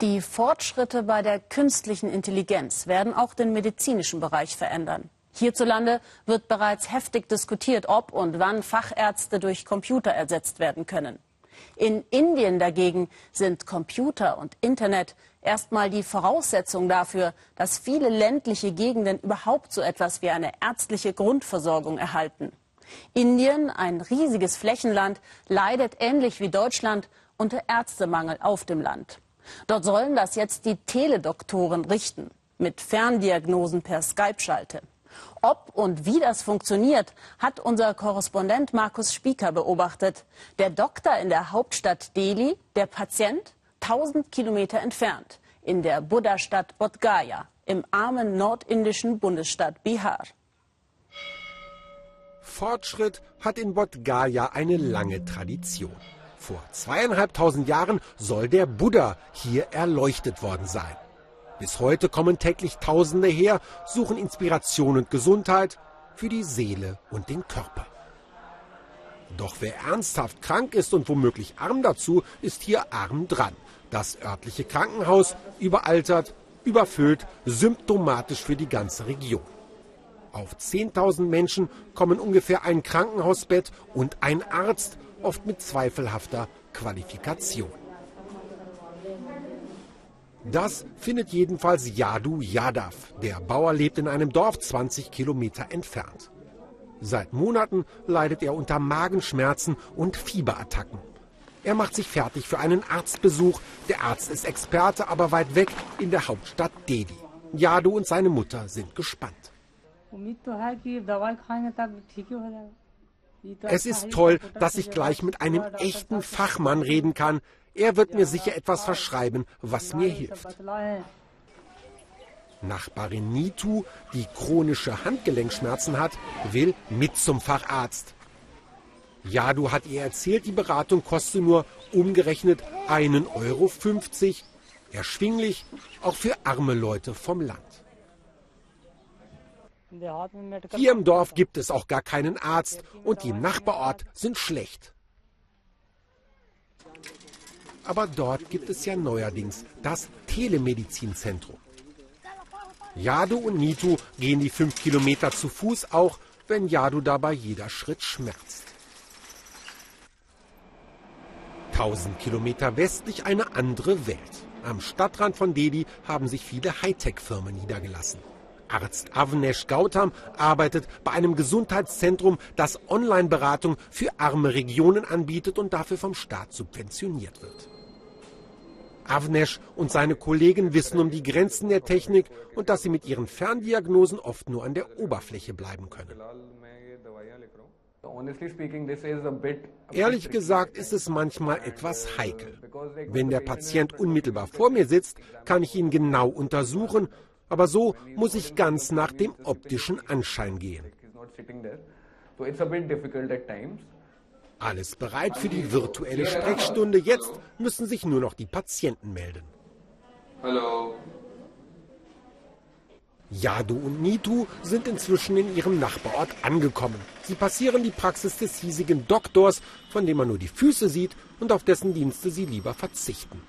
Die Fortschritte bei der künstlichen Intelligenz werden auch den medizinischen Bereich verändern. Hierzulande wird bereits heftig diskutiert, ob und wann Fachärzte durch Computer ersetzt werden können. In Indien dagegen sind Computer und Internet erstmal die Voraussetzung dafür, dass viele ländliche Gegenden überhaupt so etwas wie eine ärztliche Grundversorgung erhalten. Indien, ein riesiges Flächenland, leidet ähnlich wie Deutschland unter Ärztemangel auf dem Land. Dort sollen das jetzt die Teledoktoren richten, mit Ferndiagnosen per Skype-Schalte. Ob und wie das funktioniert, hat unser Korrespondent Markus Spieker beobachtet. Der Doktor in der Hauptstadt Delhi, der Patient 1000 Kilometer entfernt, in der Buddha-Stadt Bodh Gaya, im armen nordindischen Bundesstaat Bihar. Fortschritt hat in Bodh Gaya eine lange Tradition. Vor zweieinhalbtausend Jahren soll der Buddha hier erleuchtet worden sein. Bis heute kommen täglich Tausende her, suchen Inspiration und Gesundheit für die Seele und den Körper. Doch wer ernsthaft krank ist und womöglich arm dazu, ist hier arm dran. Das örtliche Krankenhaus überaltert, überfüllt, symptomatisch für die ganze Region. Auf 10.000 Menschen kommen ungefähr ein Krankenhausbett und ein Arzt, oft mit zweifelhafter Qualifikation. Das findet jedenfalls Yadu Yadav. Der Bauer lebt in einem Dorf 20 Kilometer entfernt. Seit Monaten leidet er unter Magenschmerzen und Fieberattacken. Er macht sich fertig für einen Arztbesuch. Der Arzt ist Experte, aber weit weg in der Hauptstadt Delhi. Yadu und seine Mutter sind gespannt. Es ist toll, dass ich gleich mit einem echten Fachmann reden kann. Er wird mir sicher etwas verschreiben, was mir hilft. Nachbarin Nitu, die chronische Handgelenkschmerzen hat, will mit zum Facharzt. Jadu hat ihr erzählt, die Beratung koste nur umgerechnet 1,50 Euro. Erschwinglich, auch für arme Leute vom Land. Hier im Dorf gibt es auch gar keinen Arzt und die im Nachbarort sind schlecht. Aber dort gibt es ja neuerdings das Telemedizinzentrum. Jadu und Nitu gehen die fünf Kilometer zu Fuß, auch wenn Jadu dabei jeder Schritt schmerzt. Tausend Kilometer westlich eine andere Welt. Am Stadtrand von Delhi haben sich viele Hightech-Firmen niedergelassen. Arzt Avnesh Gautam arbeitet bei einem Gesundheitszentrum, das Online-Beratung für arme Regionen anbietet und dafür vom Staat subventioniert wird. Avnesh und seine Kollegen wissen um die Grenzen der Technik und dass sie mit ihren Ferndiagnosen oft nur an der Oberfläche bleiben können. Ehrlich gesagt ist es manchmal etwas heikel. Wenn der Patient unmittelbar vor mir sitzt, kann ich ihn genau untersuchen aber so muss ich ganz nach dem optischen Anschein gehen. Alles bereit für die virtuelle Sprechstunde. Jetzt müssen sich nur noch die Patienten melden. Hallo. Yadu und Nitu sind inzwischen in ihrem Nachbarort angekommen. Sie passieren die Praxis des hiesigen Doktors, von dem man nur die Füße sieht und auf dessen Dienste sie lieber verzichten.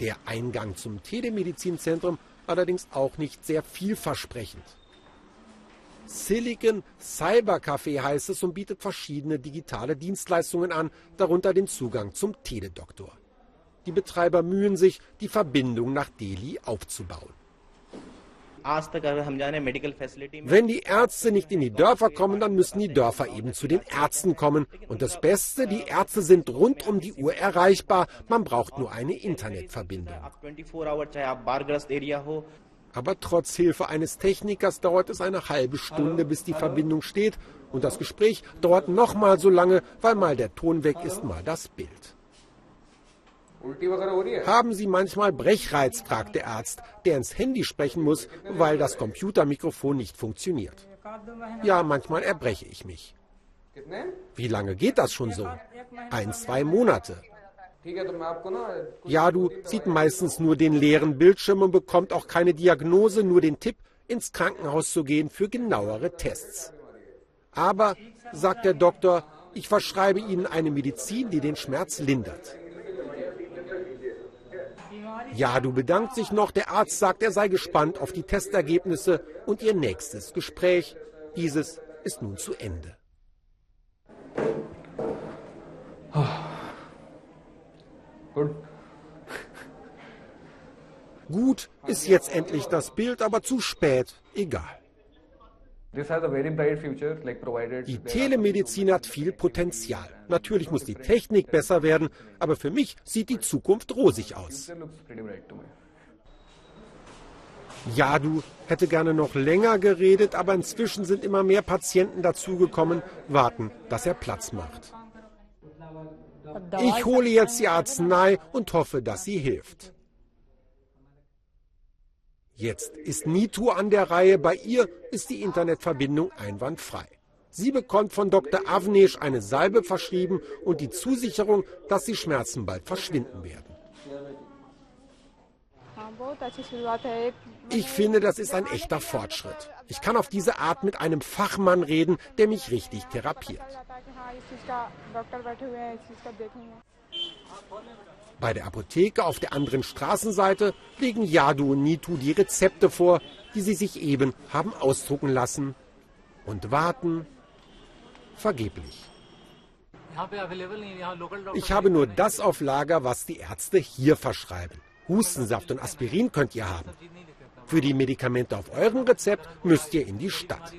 Der Eingang zum Telemedizinzentrum allerdings auch nicht sehr vielversprechend. Silicon Cyber Café heißt es und bietet verschiedene digitale Dienstleistungen an, darunter den Zugang zum Teledoktor. Die Betreiber mühen sich, die Verbindung nach Delhi aufzubauen. Wenn die Ärzte nicht in die Dörfer kommen, dann müssen die Dörfer eben zu den Ärzten kommen. Und das Beste, die Ärzte sind rund um die Uhr erreichbar. Man braucht nur eine Internetverbindung. Aber trotz Hilfe eines Technikers dauert es eine halbe Stunde, bis die Verbindung steht. Und das Gespräch dauert nochmal so lange, weil mal der Ton weg ist, mal das Bild. Haben Sie manchmal Brechreiz, fragt der Arzt, der ins Handy sprechen muss, weil das Computermikrofon nicht funktioniert. Ja, manchmal erbreche ich mich. Wie lange geht das schon so? Ein, zwei Monate. Ja, du sieht meistens nur den leeren Bildschirm und bekommt auch keine Diagnose, nur den Tipp, ins Krankenhaus zu gehen für genauere Tests. Aber, sagt der Doktor, ich verschreibe Ihnen eine Medizin, die den Schmerz lindert. Jadu bedankt sich noch, der Arzt sagt, er sei gespannt auf die Testergebnisse und ihr nächstes Gespräch. Dieses ist nun zu Ende. Gut. Gut ist jetzt endlich das Bild, aber zu spät. Egal. Die Telemedizin hat viel Potenzial. Natürlich muss die Technik besser werden, aber für mich sieht die Zukunft rosig aus. Ja, du hätte gerne noch länger geredet, aber inzwischen sind immer mehr Patienten dazugekommen, warten, dass er Platz macht. Ich hole jetzt die Arznei und hoffe, dass sie hilft. Jetzt ist Nitu an der Reihe. Bei ihr ist die Internetverbindung einwandfrei. Sie bekommt von Dr. Avnesh eine Salbe verschrieben und die Zusicherung, dass die Schmerzen bald verschwinden werden. Ich finde, das ist ein echter Fortschritt. Ich kann auf diese Art mit einem Fachmann reden, der mich richtig therapiert. Bei der Apotheke auf der anderen Straßenseite legen Yadu und Nitu die Rezepte vor, die sie sich eben haben ausdrucken lassen. Und warten vergeblich. Ich habe nur das auf Lager, was die Ärzte hier verschreiben. Hustensaft und Aspirin könnt ihr haben. Für die Medikamente auf eurem Rezept müsst ihr in die Stadt.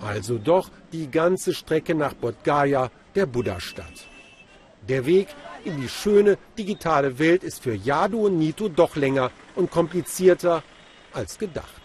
Also doch die ganze Strecke nach Bodh der Buddha-Stadt. Der Weg in die schöne digitale Welt ist für Yadu und Nito doch länger und komplizierter als gedacht.